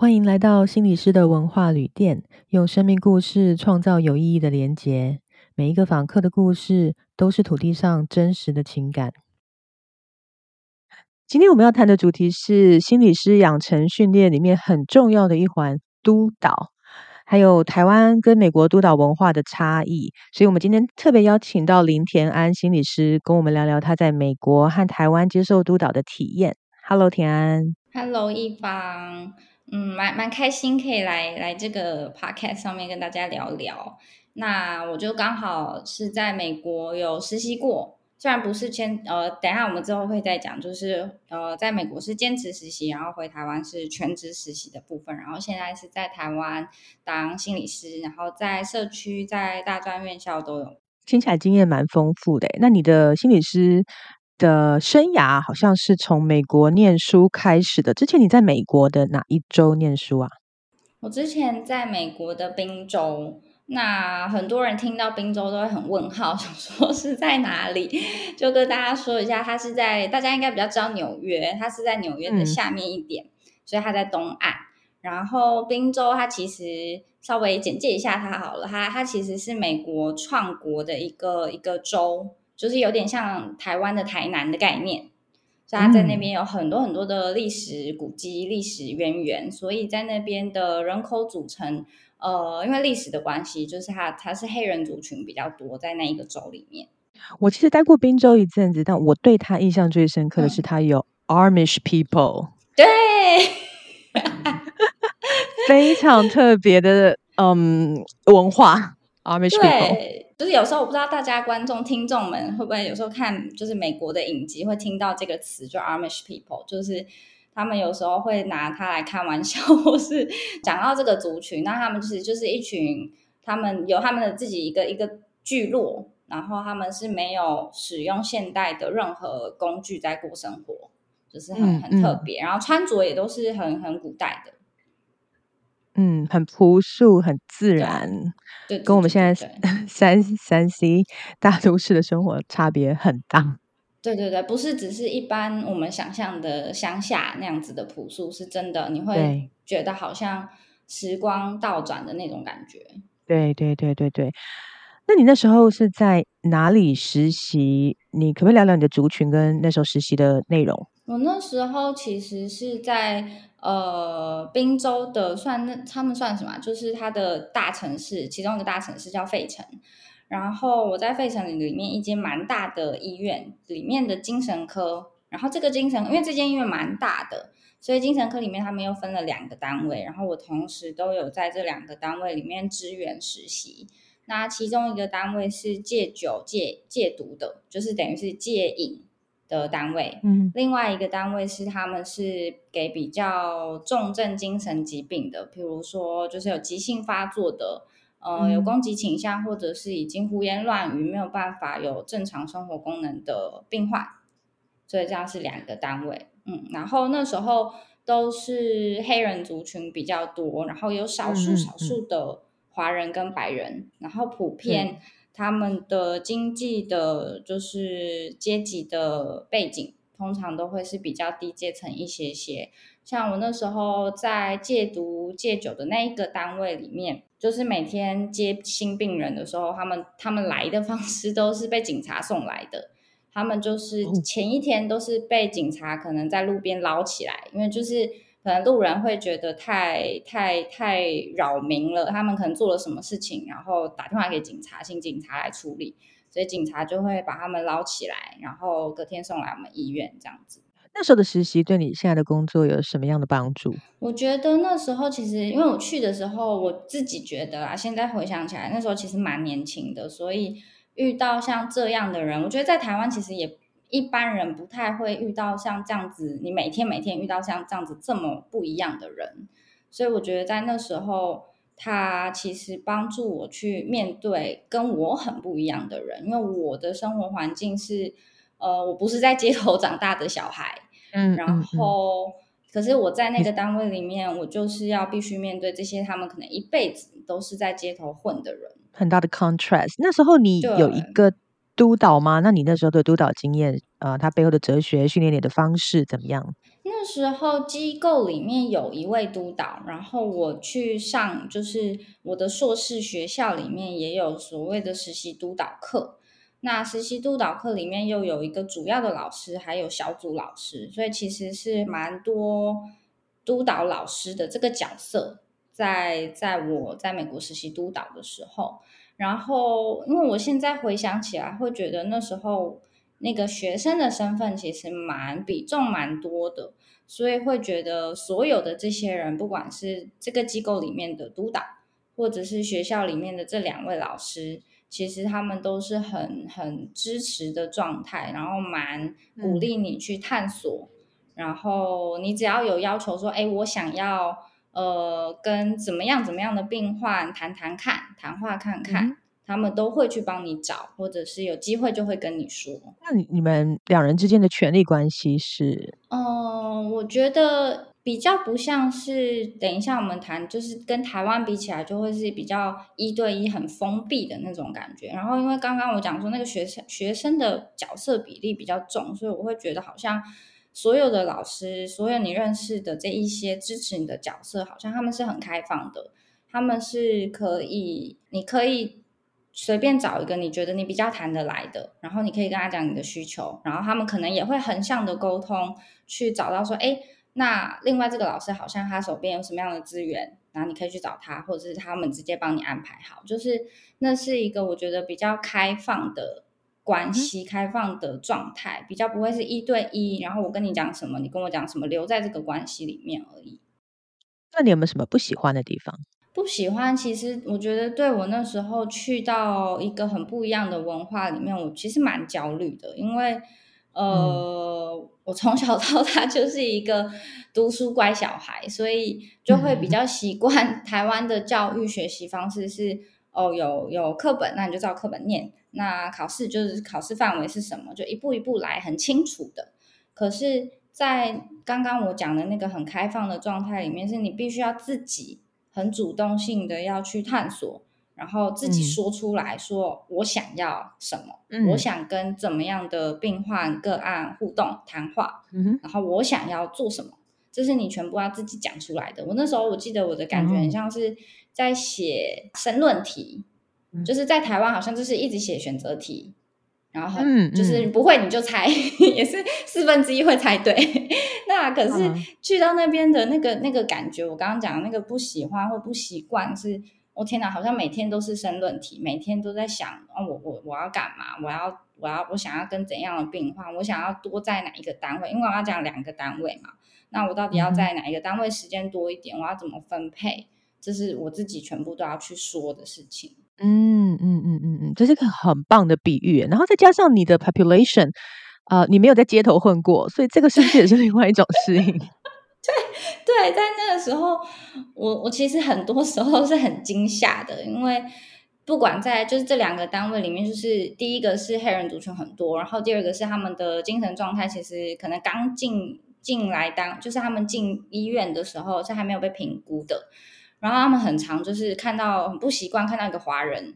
欢迎来到心理师的文化旅店，用生命故事创造有意义的连结。每一个访客的故事都是土地上真实的情感。今天我们要谈的主题是心理师养成训练里面很重要的一环——督导，还有台湾跟美国督导文化的差异。所以，我们今天特别邀请到林田安心理师，跟我们聊聊他在美国和台湾接受督导的体验。Hello，田安。Hello，一方。嗯，蛮蛮开心可以来来这个 podcast 上面跟大家聊聊。那我就刚好是在美国有实习过，虽然不是兼呃，等一下我们之后会再讲，就是呃，在美国是兼职实习，然后回台湾是全职实习的部分，然后现在是在台湾当心理师，然后在社区、在大专院校都有。听起来经验蛮丰富的。那你的心理师？的生涯好像是从美国念书开始的。之前你在美国的哪一州念书啊？我之前在美国的宾州。那很多人听到宾州都会很问号，想说是在哪里？就跟大家说一下，它是在大家应该比较知道纽约，它是在纽约的下面一点，所以它在东岸。然后宾州它其实稍微简介一下它好了，它它其实是美国创国的一个一个州。就是有点像台湾的台南的概念，所以它在那边有很多很多的历史古迹、历史渊源，所以在那边的人口组成，呃，因为历史的关系，就是它它是黑人族群比较多，在那一个州里面。我其实待过宾州一阵子，但我对他印象最深刻的是他有 Amish people，对，非常特别的嗯文化 Amish people。就是有时候我不知道大家观众听众们会不会有时候看就是美国的影集会听到这个词，就 Amish people，就是他们有时候会拿它来开玩笑，或是讲到这个族群，那他们其实就是一群，他们有他们的自己一个一个聚落，然后他们是没有使用现代的任何工具在过生活，就是很很特别，然后穿着也都是很很古代的。嗯，很朴素，很自然，对，跟我们现在 三三 C 大都市的生活差别很大。对对对，不是只是一般我们想象的乡下那样子的朴素，是真的，你会觉得好像时光倒转的那种感觉。对对对对对，那你那时候是在哪里实习？你可不可以聊聊你的族群跟那时候实习的内容？我那时候其实是在。呃，滨州的算那他们算什么？就是它的大城市，其中一个大城市叫费城。然后我在费城里里面一间蛮大的医院里面的精神科。然后这个精神，因为这间医院蛮大的，所以精神科里面他们又分了两个单位。然后我同时都有在这两个单位里面支援实习。那其中一个单位是戒酒戒戒毒的，就是等于是戒瘾。的单位，嗯，另外一个单位是他们是给比较重症精神疾病的，比如说就是有急性发作的，呃，有攻击倾向或者是已经胡言乱语没有办法有正常生活功能的病患，所以这样是两个单位，嗯，然后那时候都是黑人族群比较多，然后有少数少数的华人跟白人，然后普遍。他们的经济的，就是阶级的背景，通常都会是比较低阶层一些些。像我那时候在戒毒戒酒的那一个单位里面，就是每天接新病人的时候，他们他们来的方式都是被警察送来的。他们就是前一天都是被警察可能在路边捞起来，因为就是。可能路人会觉得太太太扰民了，他们可能做了什么事情，然后打电话给警察，请警察来处理，所以警察就会把他们捞起来，然后隔天送来我们医院这样子。那时候的实习对你现在的工作有什么样的帮助？我觉得那时候其实因为我去的时候，我自己觉得啊，现在回想起来，那时候其实蛮年轻的，所以遇到像这样的人，我觉得在台湾其实也。一般人不太会遇到像这样子，你每天每天遇到像这样子这么不一样的人，所以我觉得在那时候，他其实帮助我去面对跟我很不一样的人，因为我的生活环境是，呃，我不是在街头长大的小孩，嗯，然后可是我在那个单位里面，我就是要必须面对这些他们可能一辈子都是在街头混的人，很大的 contrast。那时候你有一个。督导吗？那你那时候的督导经验，呃，他背后的哲学、训练你的方式怎么样？那时候机构里面有一位督导，然后我去上，就是我的硕士学校里面也有所谓的实习督导课。那实习督导课里面又有一个主要的老师，还有小组老师，所以其实是蛮多督导老师的这个角色，在在我在美国实习督导的时候。然后，因为我现在回想起来，会觉得那时候那个学生的身份其实蛮比重蛮多的，所以会觉得所有的这些人，不管是这个机构里面的督导，或者是学校里面的这两位老师，其实他们都是很很支持的状态，然后蛮鼓励你去探索，然后你只要有要求说，哎，我想要。呃，跟怎么样怎么样的病患谈谈看，谈话看看，他们都会去帮你找，或者是有机会就会跟你说。那你你们两人之间的权力关系是？嗯，我觉得比较不像是，等一下我们谈，就是跟台湾比起来，就会是比较一对一很封闭的那种感觉。然后因为刚刚我讲说那个学生学生的角色比例比较重，所以我会觉得好像。所有的老师，所有你认识的这一些支持你的角色，好像他们是很开放的，他们是可以，你可以随便找一个你觉得你比较谈得来的，然后你可以跟他讲你的需求，然后他们可能也会横向的沟通，去找到说，哎，那另外这个老师好像他手边有什么样的资源，然后你可以去找他，或者是他们直接帮你安排好，就是那是一个我觉得比较开放的。关系开放的状态比较不会是一对一，然后我跟你讲什么，你跟我讲什么，留在这个关系里面而已。那你有没有什么不喜欢的地方？不喜欢，其实我觉得对我那时候去到一个很不一样的文化里面，我其实蛮焦虑的，因为呃，我从小 到大就是一个读书乖小孩，所以就会比较习惯 台湾的教育学习方式是哦，有有课本，那你就照课本念。那考试就是考试范围是什么？就一步一步来，很清楚的。可是，在刚刚我讲的那个很开放的状态里面，是你必须要自己很主动性的要去探索，然后自己说出来说我想要什么，我想跟怎么样的病患个案互动谈话，然后我想要做什么，这是你全部要自己讲出来的。我那时候我记得我的感觉很像是在写申论题。就是在台湾，好像就是一直写选择题，然后很就是不会你就猜，也是四分之一会猜对。那可是去到那边的那个那个感觉，我刚刚讲那个不喜欢或不习惯，是我天哪，好像每天都是申论题，每天都在想啊，我我我要干嘛？我要我要我想要跟怎样的病患？我想要多在哪一个单位？因为我要讲两个单位嘛，那我到底要在哪一个单位时间多一点？我要怎么分配？这是我自己全部都要去说的事情。嗯嗯嗯嗯嗯，这是个很棒的比喻。然后再加上你的 population，呃，你没有在街头混过，所以这个是不是也是另外一种适应？对对，在那个时候，我我其实很多时候是很惊吓的，因为不管在就是这两个单位里面，就是第一个是黑人族群很多，然后第二个是他们的精神状态其实可能刚进进来当，就是他们进医院的时候是还没有被评估的。然后他们很常就是看到很不习惯看到一个华人，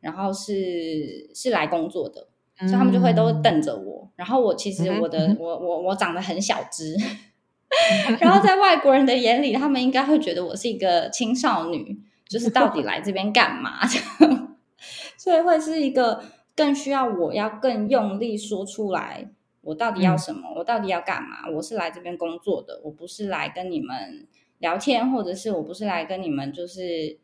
然后是是来工作的，所以他们就会都瞪着我。然后我其实我的我我我长得很小只，然后在外国人的眼里，他们应该会觉得我是一个青少女，就是到底来这边干嘛？所以会是一个更需要我要更用力说出来，我到底要什么？我到底要干嘛？我是来这边工作的，我不是来跟你们。聊天，或者是我不是来跟你们，就是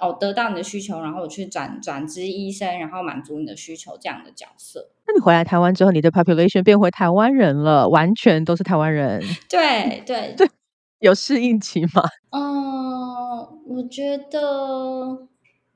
哦，得到你的需求，然后我去转转职医生，然后满足你的需求这样的角色。那你回来台湾之后，你的 population 变回台湾人了，完全都是台湾人。对对对，有适应期吗？嗯，我觉得。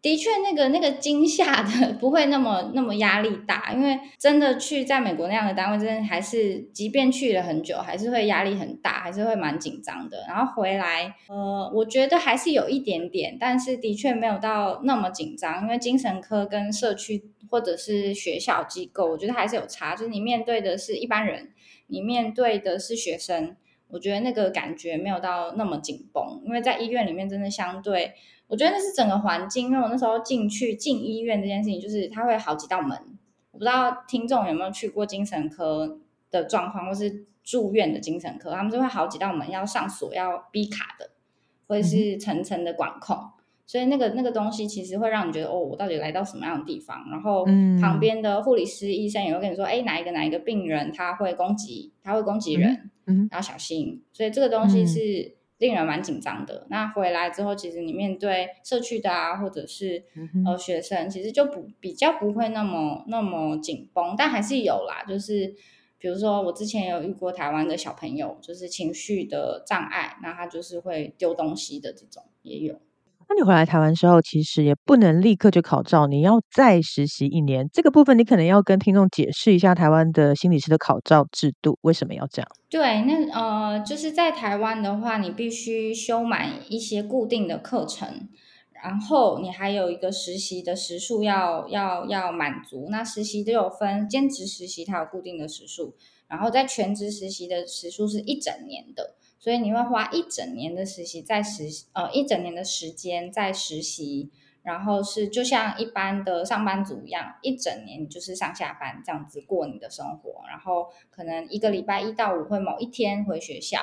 的确，那个那个惊吓的不会那么那么压力大，因为真的去在美国那样的单位，真的还是即便去了很久，还是会压力很大，还是会蛮紧张的。然后回来，呃，我觉得还是有一点点，但是的确没有到那么紧张，因为精神科跟社区或者是学校机构，我觉得还是有差。就是你面对的是一般人，你面对的是学生，我觉得那个感觉没有到那么紧绷，因为在医院里面真的相对。我觉得那是整个环境，因为我那时候进去进医院这件事情，就是它会好几道门，我不知道听众有没有去过精神科的状况，或是住院的精神科，他们就会好几道门要上锁，要逼卡的，或者是层层的管控。所以那个那个东西其实会让你觉得哦，我到底来到什么样的地方？然后旁边的护理师、医生也会跟你说，哎，哪一个哪一个病人他会攻击，他会攻击人，嗯，要小心。所以这个东西是令人蛮紧张的。那回来之后，其实你面对社区的啊，或者是呃学生，其实就不比较不会那么那么紧绷，但还是有啦。就是比如说我之前有遇过台湾的小朋友，就是情绪的障碍，那他就是会丢东西的这种也有。那你回来台湾之后，其实也不能立刻就考照，你要再实习一年。这个部分你可能要跟听众解释一下台湾的心理师的考照制度为什么要这样？对，那呃，就是在台湾的话，你必须修满一些固定的课程，然后你还有一个实习的时数要要要满足。那实习都有分兼职实习，它有固定的时数，然后在全职实习的时数是一整年的。所以你会花一整年的实习在实呃一整年的时间在实习，然后是就像一般的上班族一样，一整年就是上下班这样子过你的生活，然后可能一个礼拜一到五会某一天回学校，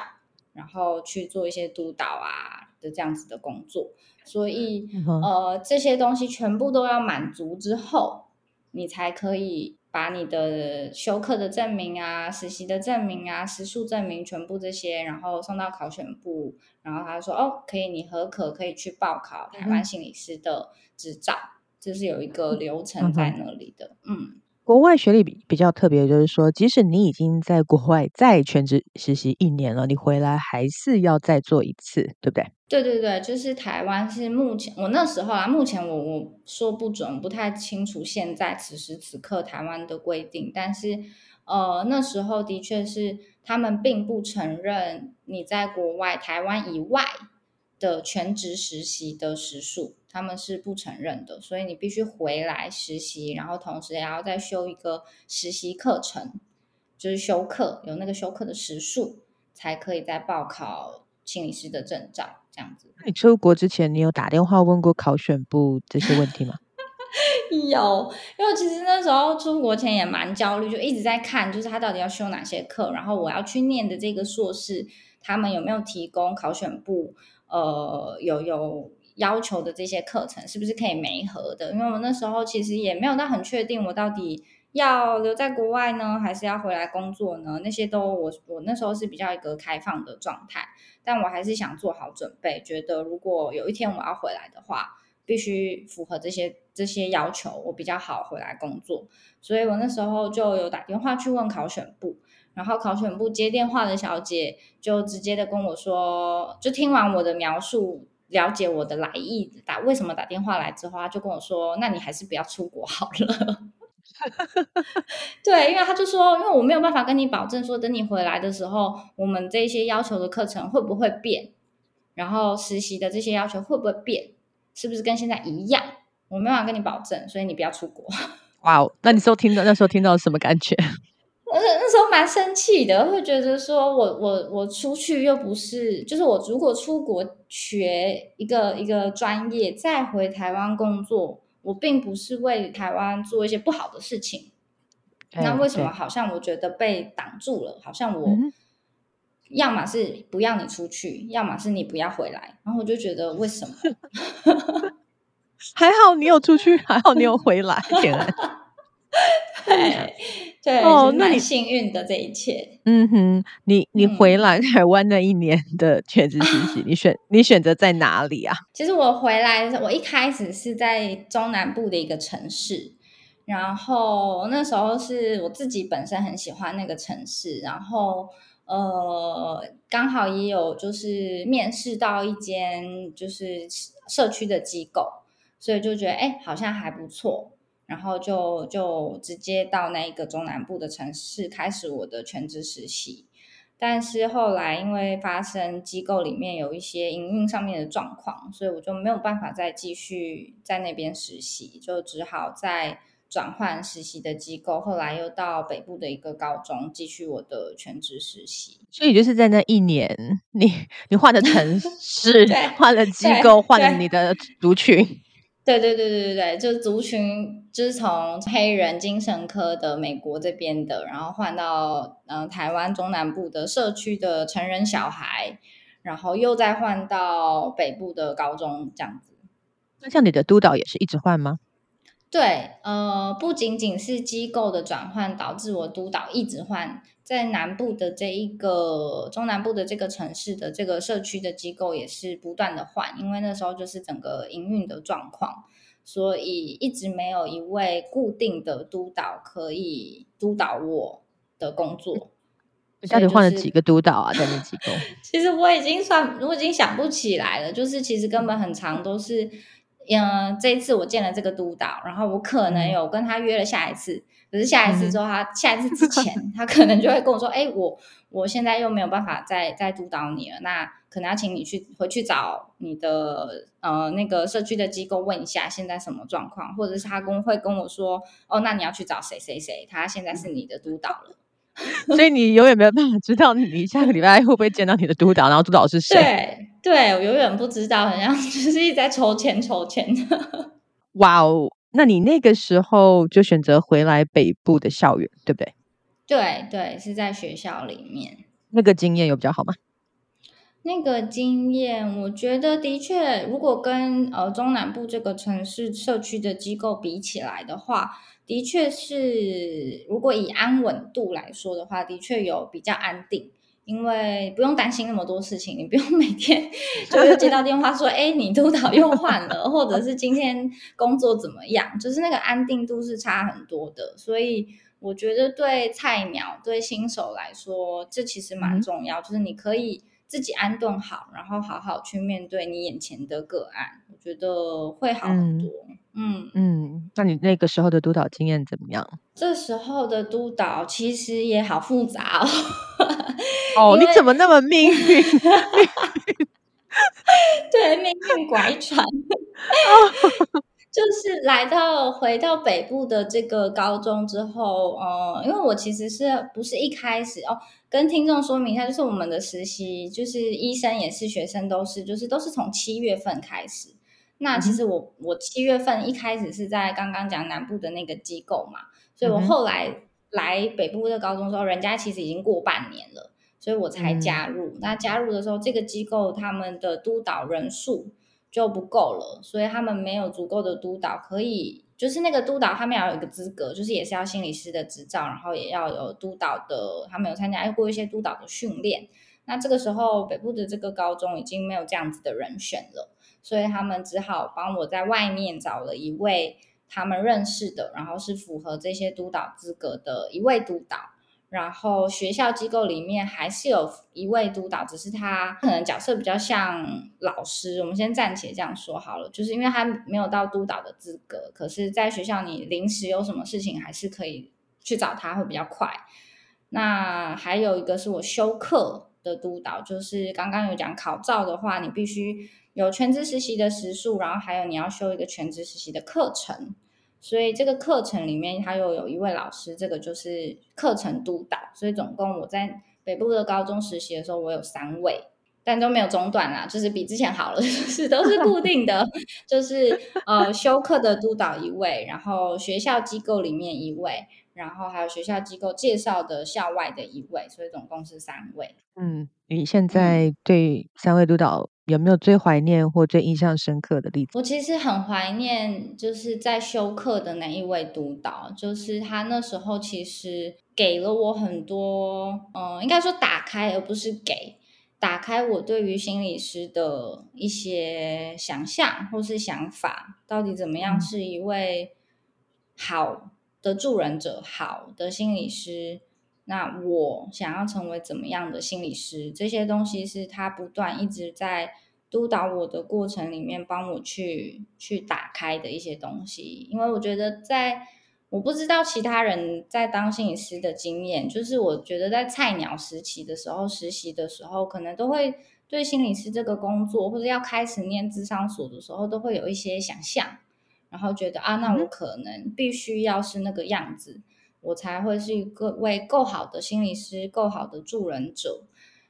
然后去做一些督导啊的这样子的工作。所以呃这些东西全部都要满足之后，你才可以。把你的休课的证明啊、实习的证明啊、食宿证明全部这些，然后送到考选部，然后他说：“哦，可以，你合可可以去报考台湾心理师的执照。”就是有一个流程在那里的。嗯，国外学历比比较特别，就是说，即使你已经在国外再全职实习一年了，你回来还是要再做一次，对不对？对对对，就是台湾是目前我那时候啊，目前我我说不准，不太清楚现在此时此刻台湾的规定，但是呃那时候的确是他们并不承认你在国外台湾以外的全职实习的时数，他们是不承认的，所以你必须回来实习，然后同时也要再修一个实习课程，就是修课有那个修课的时数，才可以再报考心理师的证照。这样子，你出国之前，你有打电话问过考选部这些问题吗？有，因为其实那时候出国前也蛮焦虑，就一直在看，就是他到底要修哪些课，然后我要去念的这个硕士，他们有没有提供考选部呃有有要求的这些课程，是不是可以没合的？因为我那时候其实也没有到很确定，我到底。要留在国外呢，还是要回来工作呢？那些都我我那时候是比较一个开放的状态，但我还是想做好准备，觉得如果有一天我要回来的话，必须符合这些这些要求，我比较好回来工作。所以我那时候就有打电话去问考选部，然后考选部接电话的小姐就直接的跟我说，就听完我的描述，了解我的来意，打为什么打电话来之后，她就跟我说，那你还是不要出国好了。对，因为他就说，因为我没有办法跟你保证说，等你回来的时候，我们这些要求的课程会不会变，然后实习的这些要求会不会变，是不是跟现在一样？我没办法跟你保证，所以你不要出国。哇哦，那你时候听到那时候听到什么感觉？那那时候蛮生气的，会觉得说我我我出去又不是，就是我如果出国学一个一个专业，再回台湾工作。我并不是为台湾做一些不好的事情，那为什么好像我觉得被挡住了？好像我要么是不要你出去，要么是你不要回来，然后我就觉得为什么？还好你有出去，还好你有回来，天啊！对对哦，那你幸运的这一切，嗯哼，你你回来 台湾那一年的全职实习，你选你选择在哪里啊？其实我回来，我一开始是在中南部的一个城市，然后那时候是我自己本身很喜欢那个城市，然后呃，刚好也有就是面试到一间就是社区的机构，所以就觉得哎，好像还不错。然后就就直接到那一个中南部的城市开始我的全职实习，但是后来因为发生机构里面有一些营运上面的状况，所以我就没有办法再继续在那边实习，就只好再转换实习的机构。后来又到北部的一个高中继续我的全职实习。所以就是在那一年，你你换了城市，换了机构，换了你的族群。对对对对对对，就是族群，就是从黑人精神科的美国这边的，然后换到嗯、呃台湾中南部的社区的成人小孩，然后又再换到北部的高中这样子。那像你的督导也是一直换吗？对，呃，不仅仅是机构的转换导致我督导一直换，在南部的这一个中南部的这个城市的这个社区的机构也是不断的换，因为那时候就是整个营运的状况，所以一直没有一位固定的督导可以督导我的工作。你到底换了几个督导啊？在那机构？其实我已经算，我已经想不起来了，就是其实根本很长都是。嗯，这一次我见了这个督导，然后我可能有跟他约了下一次，可是下一次之后，他下一次之 前，他可能就会跟我说：“哎，我我现在又没有办法再再督导你了，那可能要请你去回去找你的呃那个社区的机构问一下现在什么状况，或者是他跟会跟我说：哦，那你要去找谁谁谁，他现在是你的督导了。”所以你永远没有办法知道你下个礼拜会不会见到你的督导，然后督导是谁？对，对我永远不知道，好像 就是一直在抽签抽签。哇哦，那你那个时候就选择回来北部的校园，对不对？对对，是在学校里面。那个经验有比较好吗？那个经验，我觉得的确，如果跟呃中南部这个城市社区的机构比起来的话。的确是，如果以安稳度来说的话，的确有比较安定，因为不用担心那么多事情，你不用每天 就是接到电话说，哎，你督导又换了，或者是今天工作怎么样，就是那个安定度是差很多的。所以我觉得对菜鸟、对新手来说，这其实蛮重要，就是你可以自己安顿好，然后好好去面对你眼前的个案，我觉得会好很多。嗯嗯，那你那个时候的督导经验怎么样？这时候的督导其实也好复杂哦。哦，你怎么那么命运？对，命运拐转。就是来到回到北部的这个高中之后，呃，因为我其实是不是一开始哦，跟听众说明一下，就是我们的实习，就是医生也是学生，都是就是都是从七月份开始。那其实我我七月份一开始是在刚刚讲南部的那个机构嘛，所以我后来来北部的高中时候，人家其实已经过半年了，所以我才加入。那加入的时候，这个机构他们的督导人数就不够了，所以他们没有足够的督导可以，就是那个督导他们要有一个资格，就是也是要心理师的执照，然后也要有督导的，他们有参加过一些督导的训练。那这个时候北部的这个高中已经没有这样子的人选了。所以他们只好帮我在外面找了一位他们认识的，然后是符合这些督导资格的一位督导。然后学校机构里面还是有一位督导，只是他可能角色比较像老师。我们先暂且这样说好了，就是因为他没有到督导的资格，可是在学校你临时有什么事情还是可以去找他，会比较快。那还有一个是我修课的督导，就是刚刚有讲考照的话，你必须。有全职实习的时数，然后还有你要修一个全职实习的课程，所以这个课程里面他又有一位老师，这个就是课程督导。所以总共我在北部的高中实习的时候，我有三位，但都没有中断啦，就是比之前好了，就是都是固定的，就是呃修课的督导一位，然后学校机构里面一位，然后还有学校机构介绍的校外的一位，所以总共是三位。嗯，你现在对三位督导？有没有最怀念或最印象深刻的例子？我其实很怀念，就是在修课的那一位督导，就是他那时候其实给了我很多，嗯，应该说打开，而不是给打开我对于心理师的一些想象或是想法，到底怎么样是一位好的助人者，好的心理师。那我想要成为怎么样的心理师？这些东西是他不断一直在督导我的过程里面，帮我去去打开的一些东西。因为我觉得，在我不知道其他人在当心理师的经验，就是我觉得在菜鸟时期的时候，实习的时候，可能都会对心理师这个工作，或者要开始念智商所的时候，都会有一些想象，然后觉得啊，那我可能必须要是那个样子。我才会是一个位够好的心理师，够好的助人者。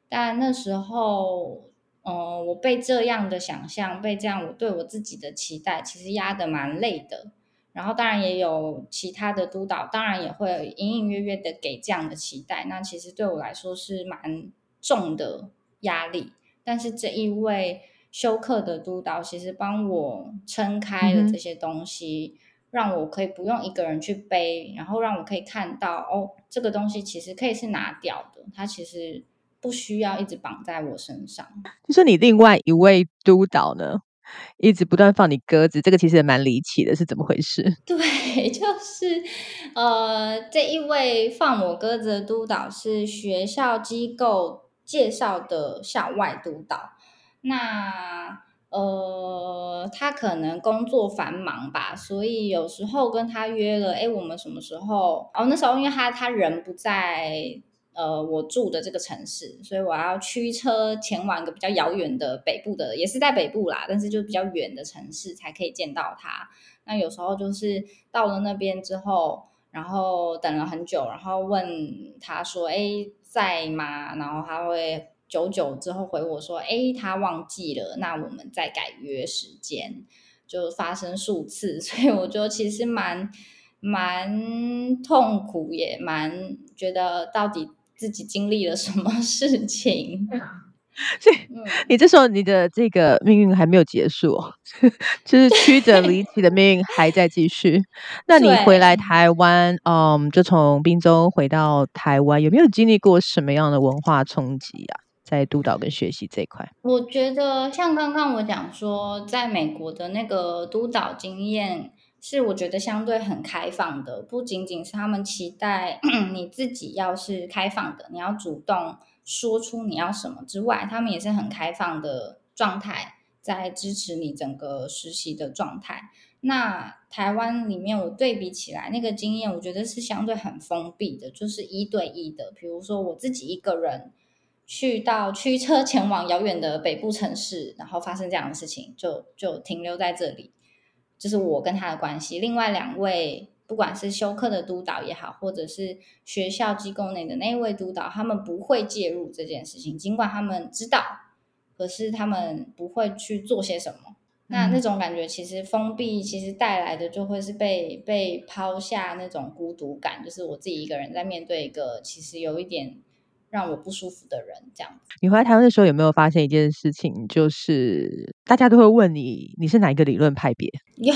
但那时候呃，我被这样的想象，被这样我对我自己的期待，其实压得蛮累的。然后当然也有其他的督导，当然也会隐隐约约的给这样的期待。那其实对我来说是蛮重的压力。但是这一位休课的督导，其实帮我撑开了这些东西，让我可以不用一个人去背，然后让我可以看到哦，这个东西其实可以是拿掉的，它其实不需要一直绑在我身上。就是你另外一位督导呢？一直不断放你鸽子，这个其实也蛮离奇的，是怎么回事？对，就是呃，这一位放我鸽子的督导是学校机构介绍的校外督导。那呃，他可能工作繁忙吧，所以有时候跟他约了，哎，我们什么时候？哦，那时候因为他他人不在。呃，我住的这个城市，所以我要驱车前往一个比较遥远的北部的，也是在北部啦，但是就比较远的城市才可以见到他。那有时候就是到了那边之后，然后等了很久，然后问他说：“哎，在吗？”然后他会久久之后回我说：“哎，他忘记了。”那我们再改约时间，就发生数次，所以我觉得其实蛮蛮痛苦，也蛮觉得到底。自己经历了什么事情？所以你这时候你的这个命运还没有结束，就是曲折离奇的命运还在继续。那你回来台湾，嗯，就从滨州回到台湾，有没有经历过什么样的文化冲击啊？在督导跟学习这一块，我觉得像刚刚我讲说，在美国的那个督导经验。是我觉得相对很开放的，不仅仅是他们期待 你自己要是开放的，你要主动说出你要什么之外，他们也是很开放的状态，在支持你整个实习的状态。那台湾里面我对比起来，那个经验我觉得是相对很封闭的，就是一对一的。比如说我自己一个人去到驱车前往遥远的北部城市，然后发生这样的事情，就就停留在这里。就是我跟他的关系，另外两位不管是休课的督导也好，或者是学校机构内的那一位督导，他们不会介入这件事情，尽管他们知道，可是他们不会去做些什么。那那种感觉其实封闭，其实带来的就会是被被抛下那种孤独感，就是我自己一个人在面对一个其实有一点。让我不舒服的人，这样子。你回来台湾的时候，有没有发现一件事情？就是大家都会问你，你是哪一个理论派别？有，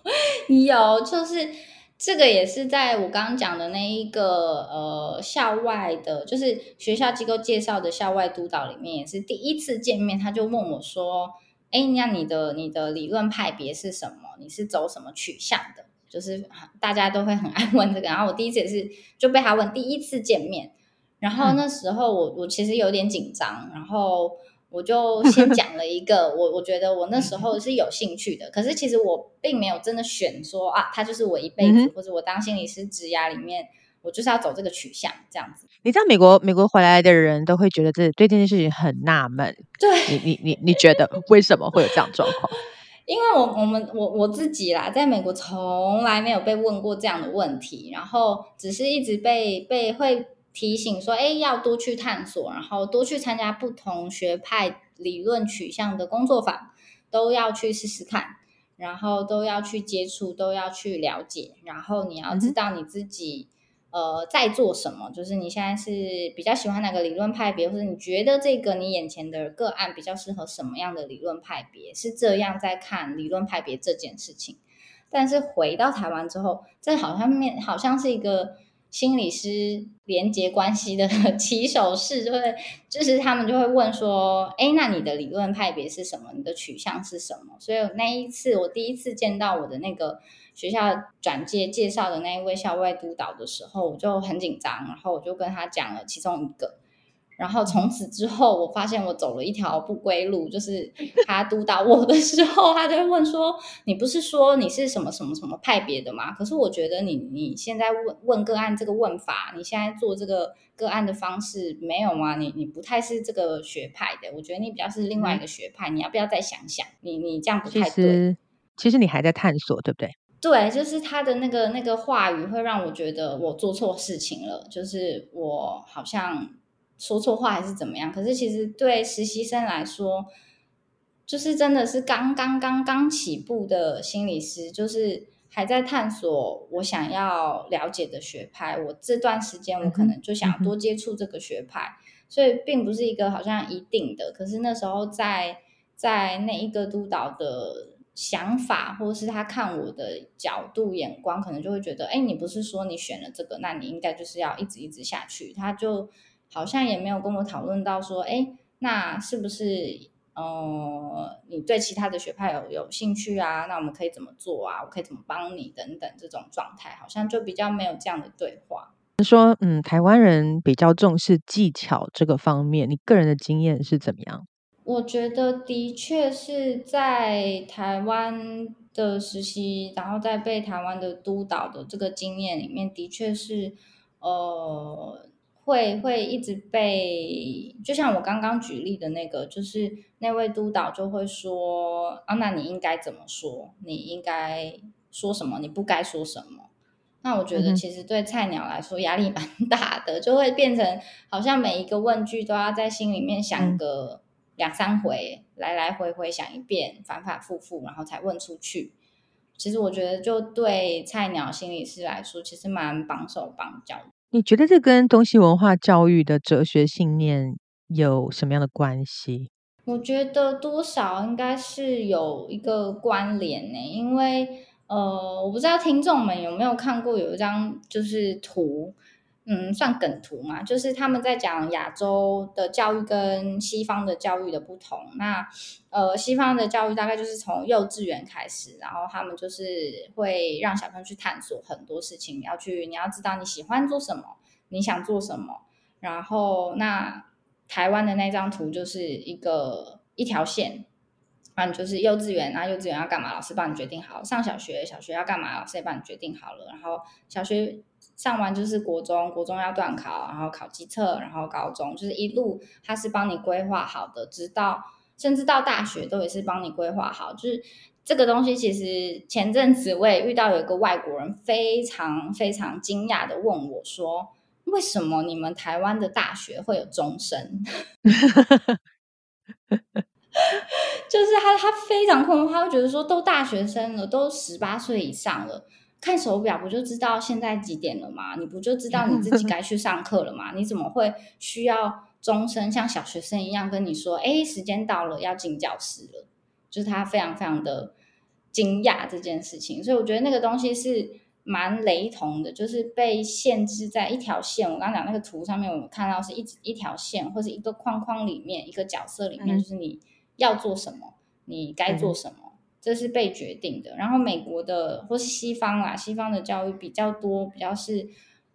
有，就是这个也是在我刚刚讲的那一个呃校外的，就是学校机构介绍的校外督导里面，也是第一次见面，他就问我说：“哎，那你的你的理论派别是什么？你是走什么取向的？”就是大家都会很爱问这个。然后我第一次也是就被他问，第一次见面。然后那时候我我其实有点紧张，然后我就先 讲了一个我我觉得我那时候是有兴趣的，可是其实我并没有真的选说啊，他就是我一辈子，或者我当心理师职涯里面我就是要走这个取向这样子。你知道美国美国回来的人都会觉得这对这件事情很纳闷，对你你你你觉得为什么会有这样状况？因为我我们我我自己啦，在美国从来没有被问过这样的问题，然后只是一直被被会。提醒说：“哎，要多去探索，然后多去参加不同学派理论取向的工作坊，都要去试试看，然后都要去接触，都要去了解。然后你要知道你自己呃在做什么，就是你现在是比较喜欢哪个理论派别，或者你觉得这个你眼前的个案比较适合什么样的理论派别，是这样在看理论派别这件事情。但是回到台湾之后，这好像面好像是一个。”心理师连接关系的 起手式，就会就是他们就会问说：“哎，那你的理论派别是什么？你的取向是什么？”所以那一次我第一次见到我的那个学校转介介绍的那一位校外督导的时候，我就很紧张，然后我就跟他讲了其中一个。然后从此之后，我发现我走了一条不归路。就是他督导我的时候，他就会问说：“你不是说你是什么什么什么派别的吗？”可是我觉得你你现在问问个案这个问法，你现在做这个个案的方式没有吗？你你不太是这个学派的，我觉得你比较是另外一个学派。你要不要再想想？你你这样不太对。其实你还在探索，对不对？对，就是他的那个那个话语会让我觉得我做错事情了，就是我好像。说错话还是怎么样。可是其实对实习生来说，就是真的是刚刚刚刚起步的心理师，就是还在探索我想要了解的学派。我这段时间我可能就想多接触这个学派，所以并不是一个好像一定的。可是那时候在在那一个督导的。想法，或是他看我的角度眼光，可能就会觉得，哎，你不是说你选了这个，那你应该就是要一直一直下去。他就好像也没有跟我讨论到说，哎，那是不是，呃，你对其他的学派有有兴趣啊？那我们可以怎么做啊？我可以怎么帮你等等这种状态，好像就比较没有这样的对话。说，嗯，台湾人比较重视技巧这个方面，你个人的经验是怎么样？我觉得的确是在台湾的实习，然后在被台湾的督导的这个经验里面，的确是，呃，会会一直被，就像我刚刚举例的那个，就是那位督导就会说，啊，那你应该怎么说？你应该说什么？你不该说什么？那我觉得其实对菜鸟来说压力蛮大的，就会变成好像每一个问句都要在心里面想个。两三回，来来回回想一遍，反反复复，然后才问出去。其实我觉得，就对菜鸟心理师来说，其实蛮绑手绑脚。你觉得这跟东西文化教育的哲学信念有什么样的关系？我觉得多少应该是有一个关联呢，因为呃，我不知道听众们有没有看过有一张就是图。嗯，算梗图嘛，就是他们在讲亚洲的教育跟西方的教育的不同。那呃，西方的教育大概就是从幼稚园开始，然后他们就是会让小朋友去探索很多事情，要去，你要知道你喜欢做什么，你想做什么。然后那台湾的那张图就是一个一条线，反正就是幼稚园，然后幼稚园要干嘛，老师帮你决定好；上小学，小学要干嘛，老师也帮你决定好了。然后小学。上完就是国中，国中要断考，然后考基测，然后高中就是一路，他是帮你规划好的，直到甚至到大学都也是帮你规划好。就是这个东西，其实前阵子我也遇到有一个外国人，非常非常惊讶的问我说：“为什么你们台湾的大学会有终身？” 就是他他非常困惑，他会觉得说，都大学生了，都十八岁以上了。看手表不就知道现在几点了吗？你不就知道你自己 该去上课了吗？你怎么会需要钟声像小学生一样跟你说：“哎，时间到了，要进教室了。”就是他非常非常的惊讶这件事情，所以我觉得那个东西是蛮雷同的，就是被限制在一条线。我刚刚讲那个图上面，我们看到是一一条线或者一个框框里面，一个角色里面，就是你要做什么，你该做什么。这是被决定的，然后美国的或是西方啦，西方的教育比较多，比较是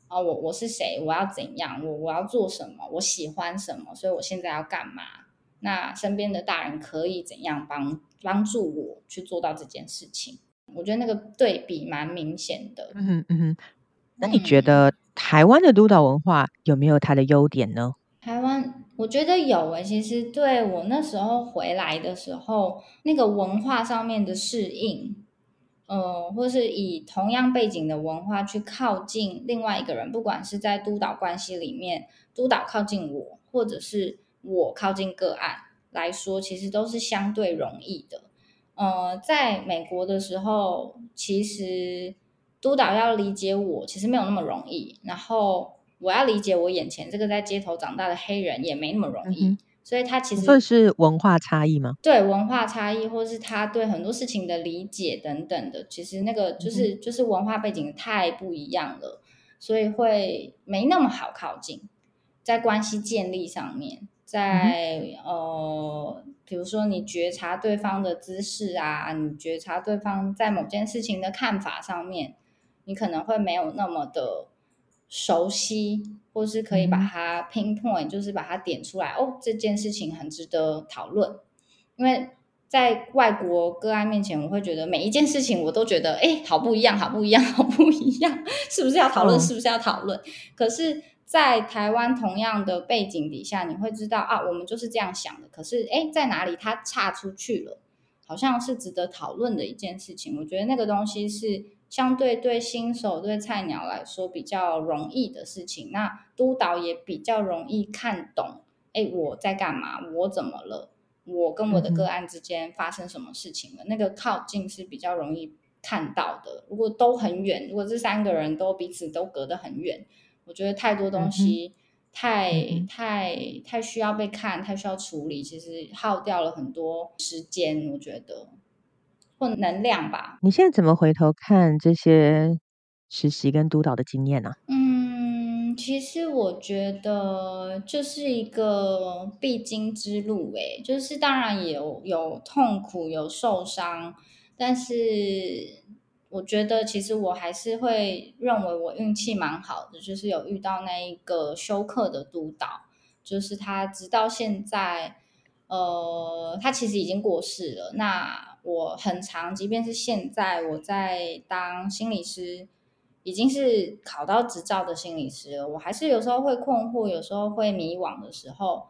啊，我我是谁，我要怎样，我我要做什么，我喜欢什么，所以我现在要干嘛？那身边的大人可以怎样帮帮助我去做到这件事情？我觉得那个对比蛮明显的。嗯哼嗯哼，那你觉得台湾的督导文化有没有它的优点呢？台湾。我觉得有诶，其实对我那时候回来的时候，那个文化上面的适应，呃，或是以同样背景的文化去靠近另外一个人，不管是在督导关系里面，督导靠近我，或者是我靠近个案来说，其实都是相对容易的。呃，在美国的时候，其实督导要理解我，其实没有那么容易。然后。我要理解我眼前这个在街头长大的黑人也没那么容易，所以他其实这是文化差异吗？对文化差异，或是他对很多事情的理解等等的，其实那个就是就是文化背景太不一样了，所以会没那么好靠近。在关系建立上面，在呃，比如说你觉察对方的姿势啊，你觉察对方在某件事情的看法上面，你可能会没有那么的。熟悉，或是可以把它 pinpoint，就是把它点出来。哦，这件事情很值得讨论。因为在外国个案面前，我会觉得每一件事情我都觉得，哎，好不一样，好不一样，好不一样，是不是要讨论？是不是要讨论？可是，在台湾同样的背景底下，你会知道啊，我们就是这样想的。可是，哎，在哪里它差出去了？好像是值得讨论的一件事情。我觉得那个东西是。相对对新手对菜鸟来说比较容易的事情。那督导也比较容易看懂，哎，我在干嘛？我怎么了？我跟我的个案之间发生什么事情了？那个靠近是比较容易看到的。如果都很远，如果这三个人都彼此都隔得很远，我觉得太多东西。太太太需要被看，太需要处理，其实耗掉了很多时间，我觉得或能量吧。你现在怎么回头看这些实习跟督导的经验呢？嗯，其实我觉得就是一个必经之路，诶，就是当然有有痛苦，有受伤，但是。我觉得其实我还是会认为我运气蛮好的，就是有遇到那一个休克的督导，就是他直到现在，呃，他其实已经过世了。那我很长，即便是现在我在当心理师，已经是考到执照的心理师了，我还是有时候会困惑，有时候会迷惘的时候，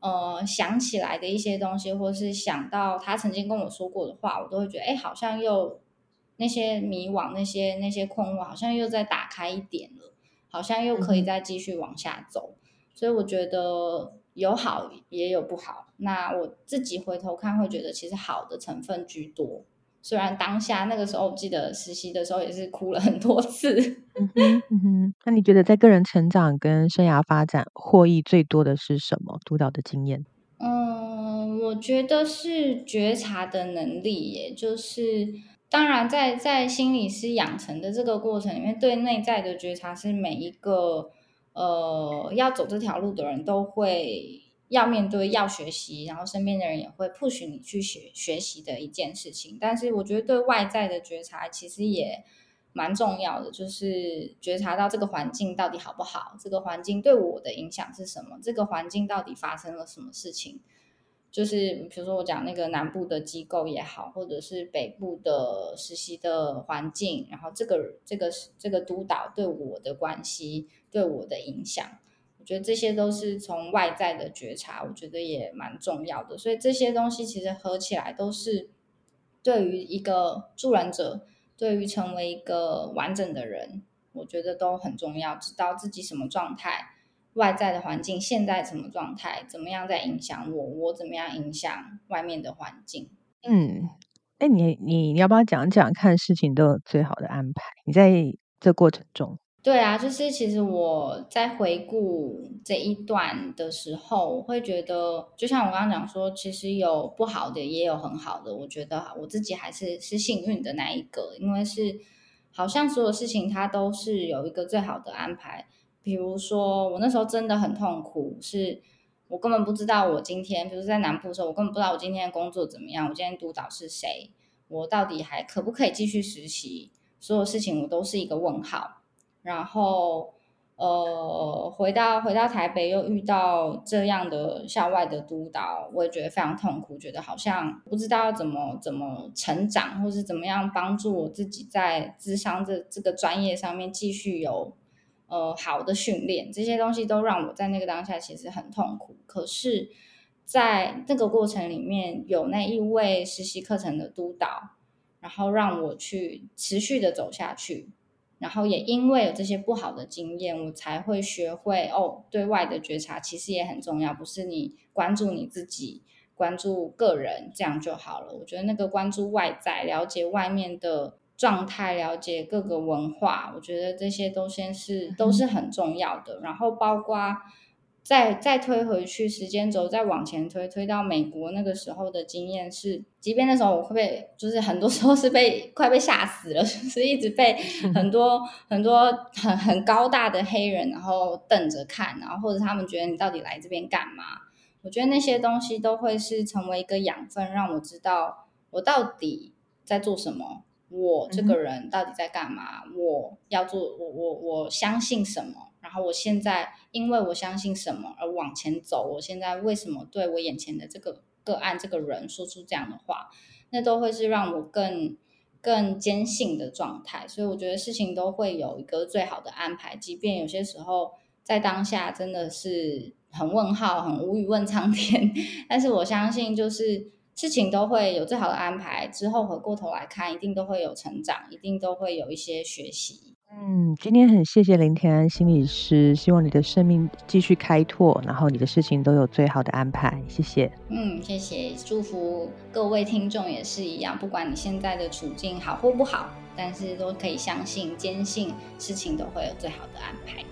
呃，想起来的一些东西，或是想到他曾经跟我说过的话，我都会觉得，哎，好像又。那些迷惘，那些那些困惑，好像又再打开一点了，好像又可以再继续往下走。所以我觉得有好也有不好。那我自己回头看，会觉得其实好的成分居多。虽然当下那个时候，我记得实习的时候也是哭了很多次。嗯哼，那你觉得在个人成长跟生涯发展获益最多的是什么？督导的经验？嗯，我觉得是觉察的能力，也就是。当然，在在心理师养成的这个过程里面，对内在的觉察是每一个呃要走这条路的人都会要面对、要学习，然后身边的人也会 push 你去学学习的一件事情。但是，我觉得对外在的觉察其实也蛮重要的，就是觉察到这个环境到底好不好，这个环境对我的影响是什么，这个环境到底发生了什么事情。就是比如说我讲那个南部的机构也好，或者是北部的实习的环境，然后这个这个这个督导对我的关系对我的影响，我觉得这些都是从外在的觉察，我觉得也蛮重要的。所以这些东西其实合起来都是对于一个助人者，对于成为一个完整的人，我觉得都很重要。知道自己什么状态。外在的环境现在什么状态？怎么样在影响我？我怎么样影响外面的环境？嗯，哎，你你你要不要讲讲看事情都有最好的安排？你在这过程中，对啊，就是其实我在回顾这一段的时候，我会觉得，就像我刚刚讲说，其实有不好的，也有很好的。我觉得我自己还是是幸运的那一个，因为是好像所有事情它都是有一个最好的安排。比如说，我那时候真的很痛苦，是我根本不知道我今天，比如在南部的时候，我根本不知道我今天的工作怎么样，我今天督导是谁，我到底还可不可以继续实习，所有事情我都是一个问号。然后，呃，回到回到台北又遇到这样的校外的督导，我也觉得非常痛苦，觉得好像不知道怎么怎么成长，或是怎么样帮助我自己在智商这这个专业上面继续有。呃，好的训练这些东西都让我在那个当下其实很痛苦。可是，在这个过程里面，有那一位实习课程的督导，然后让我去持续的走下去。然后也因为有这些不好的经验，我才会学会哦，对外的觉察其实也很重要，不是你关注你自己、关注个人这样就好了。我觉得那个关注外在，了解外面的。状态了解各个文化，我觉得这些都先是都是很重要的。然后包括再再推回去时间轴，再往前推，推到美国那个时候的经验是，即便那时候我会被，就是很多时候是被 快被吓死了，就是一直被很多很多很很高大的黑人然后瞪着看，然后或者他们觉得你到底来这边干嘛？我觉得那些东西都会是成为一个养分，让我知道我到底在做什么。我这个人到底在干嘛？我要做我我我相信什么？然后我现在因为我相信什么而往前走？我现在为什么对我眼前的这个个案这个人说出这样的话？那都会是让我更更坚信的状态。所以我觉得事情都会有一个最好的安排，即便有些时候在当下真的是很问号、很无语问苍天，但是我相信就是。事情都会有最好的安排。之后回过头来看，一定都会有成长，一定都会有一些学习。嗯，今天很谢谢林天安心理师，希望你的生命继续开拓，然后你的事情都有最好的安排。谢谢。嗯，谢谢，祝福各位听众也是一样，不管你现在的处境好或不好，但是都可以相信、坚信事情都会有最好的安排。